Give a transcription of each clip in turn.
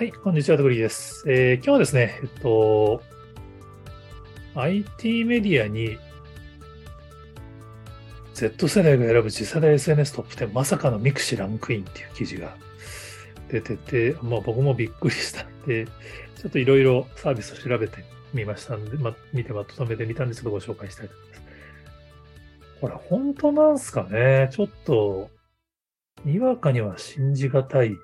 はい、こんにちは、トグリーです。えー今日はですね、えっと、IT メディアに Z 世代が選ぶ次世代 SNS トップ10、まさかの mixi ランクインっていう記事が出てて、まあ僕もびっくりしたんで、ちょっといろいろサービスを調べてみましたんで、まあ、見てまとめてみたんで、ちょっとご紹介したいと思います。これ本当なんすかね？ちょっと、にわかには信じがたい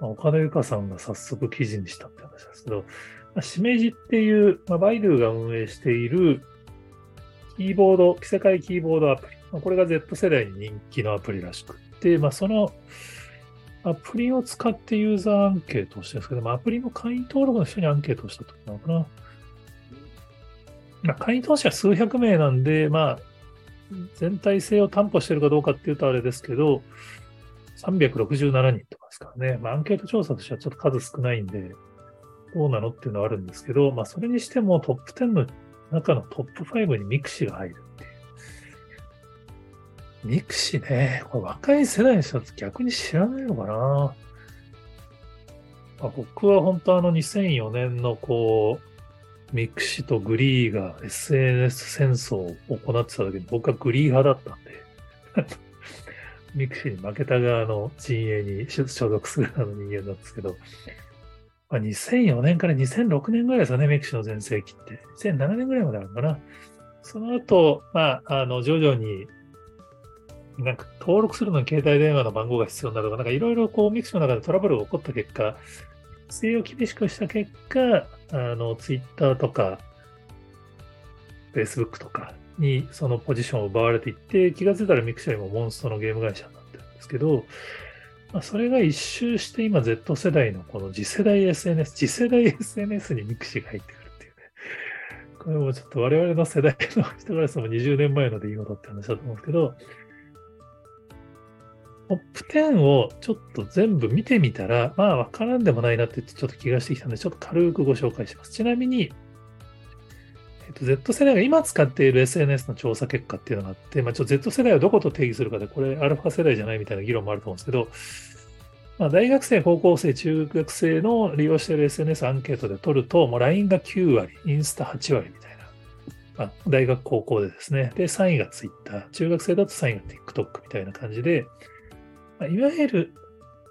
まあ岡田由香さんが早速記事にしたって話ですけど、ま、しめじっていう、まあ、バイドゥが運営しているキーボード、世界キーボードアプリ。まあ、これが Z 世代に人気のアプリらしくって、まあ、そのアプリを使ってユーザーアンケートをしてるんですけど、まあ、アプリの会員登録の人にアンケートをしたとなのかな。まあ、会員投資は数百名なんで、まあ、全体性を担保してるかどうかっていうとあれですけど、367人とかですからね。まあ、アンケート調査としてはちょっと数少ないんで、どうなのっていうのはあるんですけど、まあ、それにしてもトップ10の中のトップ5に mixi が入るっていう。 mixi ね、これ若い世代の人は逆に知らないのかな。まあ、僕は本当あの2004年のこう、mixi と GREE が SNS 戦争を行ってた時に僕は GREE 派だったんで、 mixi に負けた側の陣営に所属する側の人間なんですけど、まあ、2004年から2006年ぐらいですよね、 mixi の全盛期って。2007年ぐらいまであるのかな。その後、まあ、あの、徐々に、なんか登録するのに携帯電話の番号が必要になるとか、なんかいろいろこう mixi の中でトラブルが起こった結果、規制を厳しくした結果、あの、ツイッターとか、Facebook とかにそのポジションを奪われていって、気がついたら mixi よりもモンストのゲーム会社になってるんですけど、まあ、それが一周して今 Z 世代のこの次世代 SNS、次世代 SNS にミクシーが入ってくるっていうね。これもちょっと我々の世代の人からしても20年前の出来事って話だと思うんですけど、トップ10をちょっと全部見てみたら、まあわからんでもないなってちょっと気がしてきたので、ちょっと軽くご紹介します。ちなみに、えっと、Z 世代が今使っている SNS の調査結果っていうのがあって、まあ、ちょっと Z 世代をどこと定義するかで、これアルファ世代じゃないみたいな議論もあると思うんですけど、まあ、大学生、高校生、中学生の利用している SNS アンケートで取ると、もう LINE が9割、インスタ8割みたいな、まあ、大学、高校でですね。で、3位が Twitter、中学生だと3位が TikTok みたいな感じで、まあ、いわゆる、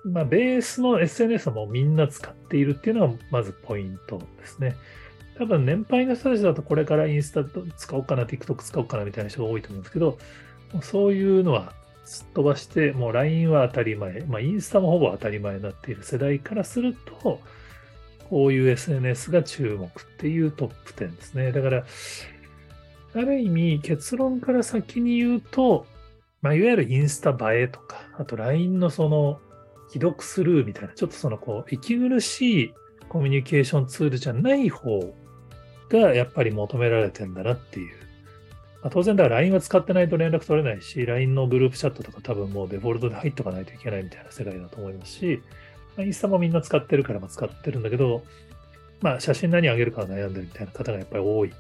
まあ、ベースの SNS もみんな使っているっていうのがまずポイントですね。多分年配の人たちだとこれからインスタ使おうかな、TikTok 使おうかなみたいな人が多いと思うんですけど、そういうのはすっ飛ばして、もう LINE は当たり前、まあインスタもほぼ当たり前になっている世代からすると、こういう SNS が注目っていうトップ10ですね。だから、ある意味結論から先に言うと、まあ、いわゆるインスタ映えとか、あと LINE のその既読スルーみたいな、ちょっとそのこう、息苦しいコミュニケーションツールじゃない方がやっぱり求められてんだなっていう。まあ、当然だから LINE は使ってないと連絡取れないし、LINE のグループチャットとか多分もうデフォルトで入っとかないといけないみたいな世界だと思いますし、まあ、インスタもみんな使ってるからま使ってるんだけど、まあ写真何上げるか悩んでるみたいな方がやっぱり多い。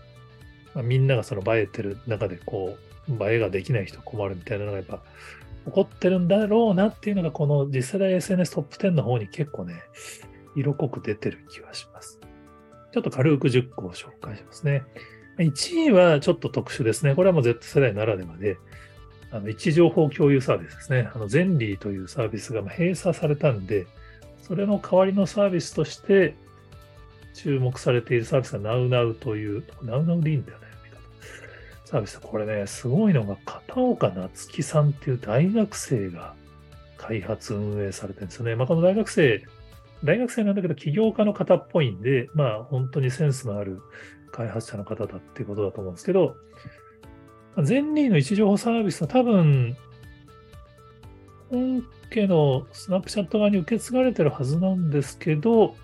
まあ、みんながその映えてる中でこう、映えができない人困るみたいなのがやっぱ起こってるんだろうなっていうのがこの次世代 SNS トップ10の方に結構ね、色濃く出てる気はします。ちょっと軽く10個を紹介しますね。1位はちょっと特殊ですね。これはもう Z 世代ならではで、あの位置情報共有サービスですね。あの、ゼンリーというサービスが閉鎖されたんで、それの代わりのサービスとして注目されているサービスが NowNow という、NowNow でいいんだよね。サービス。これね、すごいのが片岡夏樹さんっていう大学生が開発運営されてるんですよね。まあ、この大学生、大学生なんだけど起業家の方っぽいんで、まあ本当にセンスのある開発者の方だっていうことだと思うんですけど、ゼンリーの位置情報サービスは多分、本家のスナップチャット側に受け継がれてるはずなんですけど、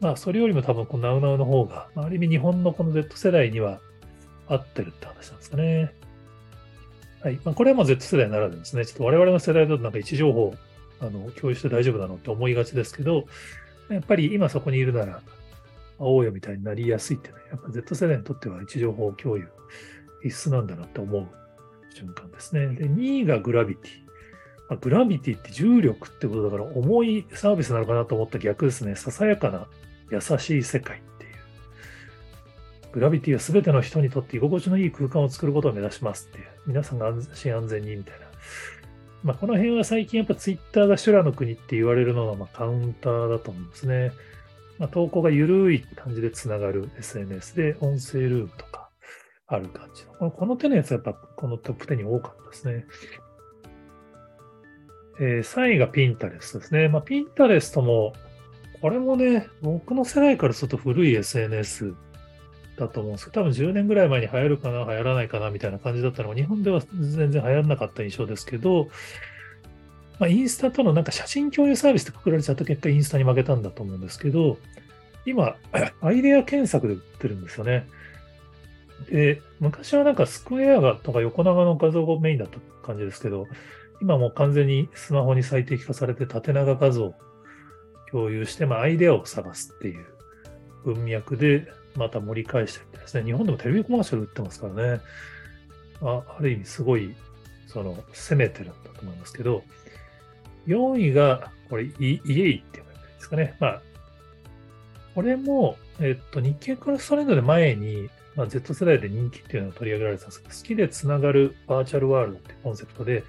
まあそれよりも多分この NowNow の方が、ある意味日本のこの Z 世代には合ってるって話なんですかね。はい。まあこれはもう Z 世代ならでですね。ちょっと我々の世代だとなんか位置情報あの共有して大丈夫なのって思いがちですけど、やっぱり今そこにいるなら、会おうよみたいになりやすいってね、やっぱ Z 世代にとっては位置情報共有必須なんだなって思う瞬間ですね。で、2位がグラビティ。まあ、グラビティって重力ってことだから重いサービスなのかなと思った逆ですね。ささやかな優しい世界っていう。グラビティは全ての人にとって居心地のいい空間を作ることを目指しますっていう。皆さんが安心安全にみたいな。まあ、この辺は最近やっぱツイッターが修羅の国って言われるのはまカウンターだと思うんですね。まあ、投稿が緩い感じでつながる SNS で音声ルームとかある感じの。この手のやつはやっぱこのトップ10に多かったですね。えー、3位がピンタレスですね。まあ、ピンタレストも、これもね、僕の世代からすると古い SNS だと思うんですけど、多分10年ぐらい前に流行るかな、流行らないかなみたいな感じだったのが、日本では全然流行らなかった印象ですけど、まあ、インスタとのなんか写真共有サービスでくくられちゃった結果、インスタに負けたんだと思うんですけど、今、アイデア検索で売ってるんですよね。で、昔はなんかスクエアがとか横長の画像がメインだった感じですけど、今もう完全にスマホに最適化されて縦長画像を共有して、まあ、アイデアを探すっていう文脈でまた盛り返してみたいですね。日本でもテレビコマーシャル売ってますからね。あある意味すごい、その、攻めてるんだと思いますけど、4位が、これ、イエイって言えばいいですかね。まあ、これも、えっと、日経クラストレンドで前に、まあ、Z 世代で人気っていうのを取り上げられてたんですけど、好きでつながるバーチャルワールドってコンセプトで、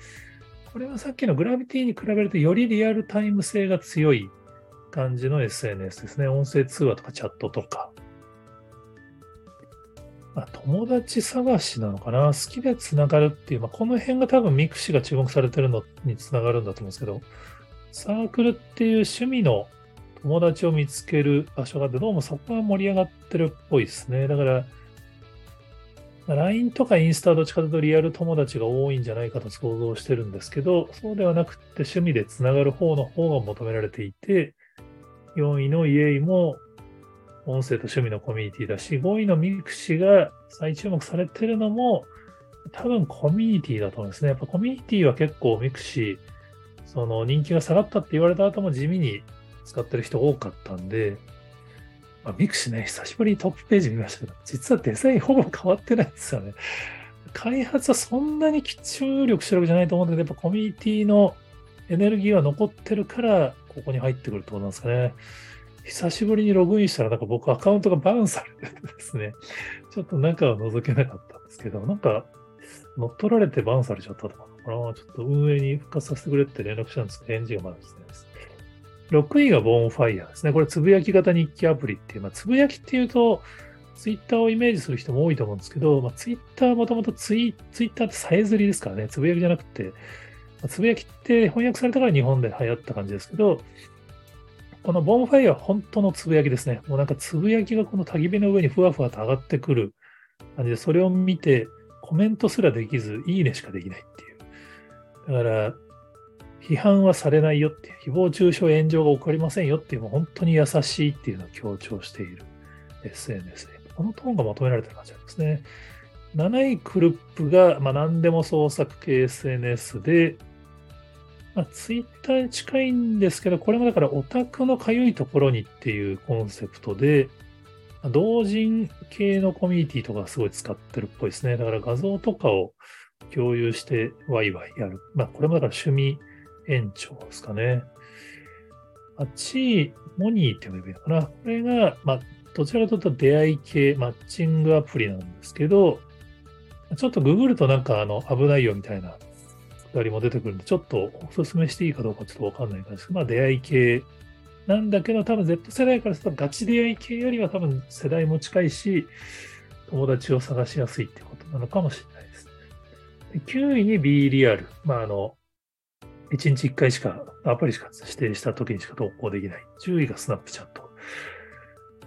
これはさっきのグラビティに比べるとよりリアルタイム性が強い感じの SNS ですね。音声通話とかチャットとか。まあ、友達探しなのかな？好きでつながるっていう、まあ、この辺が多分 mixi が注目されてるのにつながるんだと思うんですけど、サークルっていう趣味の友達を見つける場所があって、どうもそこが盛り上がってるっぽいですね。だから、LINE とかインスタはどっちかというとリアル友達が多いんじゃないかと想像してるんですけど、そうではなくて趣味でつながる方の方が求められていて、4位のイエイも音声と趣味のコミュニティだし、5位のミクシが再注目されてるのも多分コミュニティだと思うんですね。やっぱコミュニティは結構ミクシその人気が下がったって言われた後も地味に使ってる人多かったんで、まあ、ミクシね、久しぶりにトップページ見ましたけど、実はデザインほぼ変わってないんですよね。開発はそんなに注力してるわけじゃないと思うんだけど、やっぱコミュニティのエネルギーは残ってるから、ここに入ってくるってことなんですかね。久しぶりにログインしたら、なんか僕アカウントがバウンされててですね、ちょっと中は覗けなかったんですけど、なんか乗っ取られてバウンされちゃったとかなのかな。ちょっと運営に復活させてくれって連絡したんですけど、返事がまだです。6位がボーンファイヤーですね。これ、つぶやき型日記アプリっていう、まあ、つぶやきっていうと、ツイッターをイメージする人も多いと思うんですけど、まあ、ツイッターはもともとツイツイッターってさえずりですからね、つぶやきじゃなくて、まあ、つぶやきって翻訳されたから日本で流行った感じですけど、このボンファイヤーは本当のつぶやきですね。もうなんかつぶやきがこの焚き火の上にふわふわと上がってくる感じで、それを見てコメントすらできず、いいねしかできないっていう。だから、批判はされないよっていう、誹謗中傷炎上が起こりませんよっていう、もう本当に優しいっていうのを強調している SNS で、このトーンが求められてる感じなんですね。7位クルップが、まあ、何でも創作系 SNS で、まあ、ツイッターに近いんですけど、これもだからオタクのかゆいところにっていうコンセプトで、同人系のコミュニティとかすごい使ってるっぽいですね。だから画像とかを共有してワイワイやる。まあこれもだから趣味延長ですかね。8位、モニーって呼べばいいのかな。これが、まあ、どちらかというと出会い系マッチングアプリなんですけど、ちょっとググるとなんかあの危ないよみたいなくだりも出てくるんで、ちょっとお勧めしていいかどうかちょっとわかんないんですけど、まあ出会い系なんだけど、多分 Z 世代からするとガチ出会い系よりは多分世代も近いし、友達を探しやすいってことなのかもしれないです。9位に B リアル。まあ、あの、1日1回しか、アプリしか指定した時にしか投稿できない。10位がスナップチャット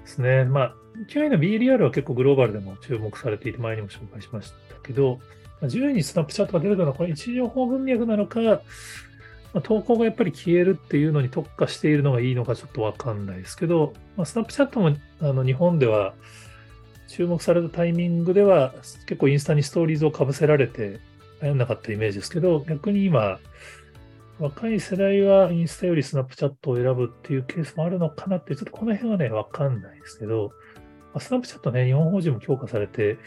ですね。まあ、9位の BLR は結構グローバルでも注目されていて、前にも紹介しましたけど、10位にスナップチャットが出るのは、これ一時情報文脈なのか、ま、投稿がやっぱり消えるっていうのに特化しているのがいいのかちょっとわかんないですけど、まあ、スナップチャットもあの日本では注目されたタイミングでは結構インスタにストーリーズをかぶせられて流行んなかったイメージですけど、逆に今、若い世代はインスタよりスナップチャットを選ぶっていうケースもあるのかなって、ちょっとこの辺はね、わかんないですけど、まあ、スナップチャットね、日本法人も強化されて、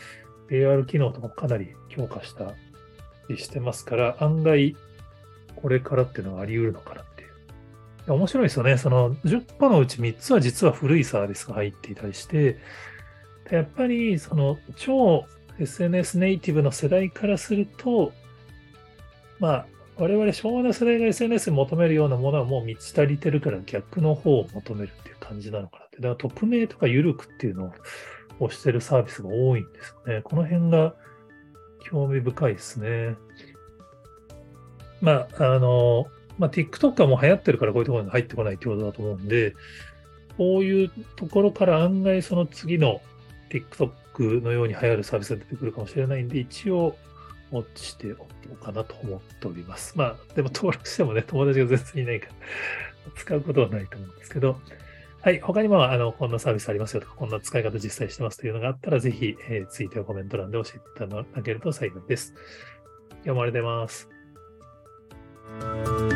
AR 機能とかかなり強化したりしてますから、案外、これからっていうのがあり得るのかなっていう。面白いですよね。その10個のうち3つは実は古いサービスが入っていたりして、やっぱりその超 SNS ネイティブの世代からすると、まあ、我々昭和の世代が SNS に求めるようなものはもう満ち足りてるから逆の方を求めるっていう感じなのかなって。だから匿名とか緩くっていうのををしてるサービスが多いんですよね。この辺が興味深いですね。まあ、あの、まあ、TikTok はもう流行ってるからこういうところに入ってこないってことだと思うんで、こういうところから案外その次の TikTok のように流行るサービスが出てくるかもしれないんで、一応、ウォッチしておこうかなと思っております。まあ、でも登録してもね、友達が全然いないから使うことはないと思うんですけど、はい、他にもあのこんなサービスありますよとか、こんな使い方実際してますというのがあったら、ぜひ、えー、ツイートやコメント欄で教えていただけると幸いです。今日もありがとうございます。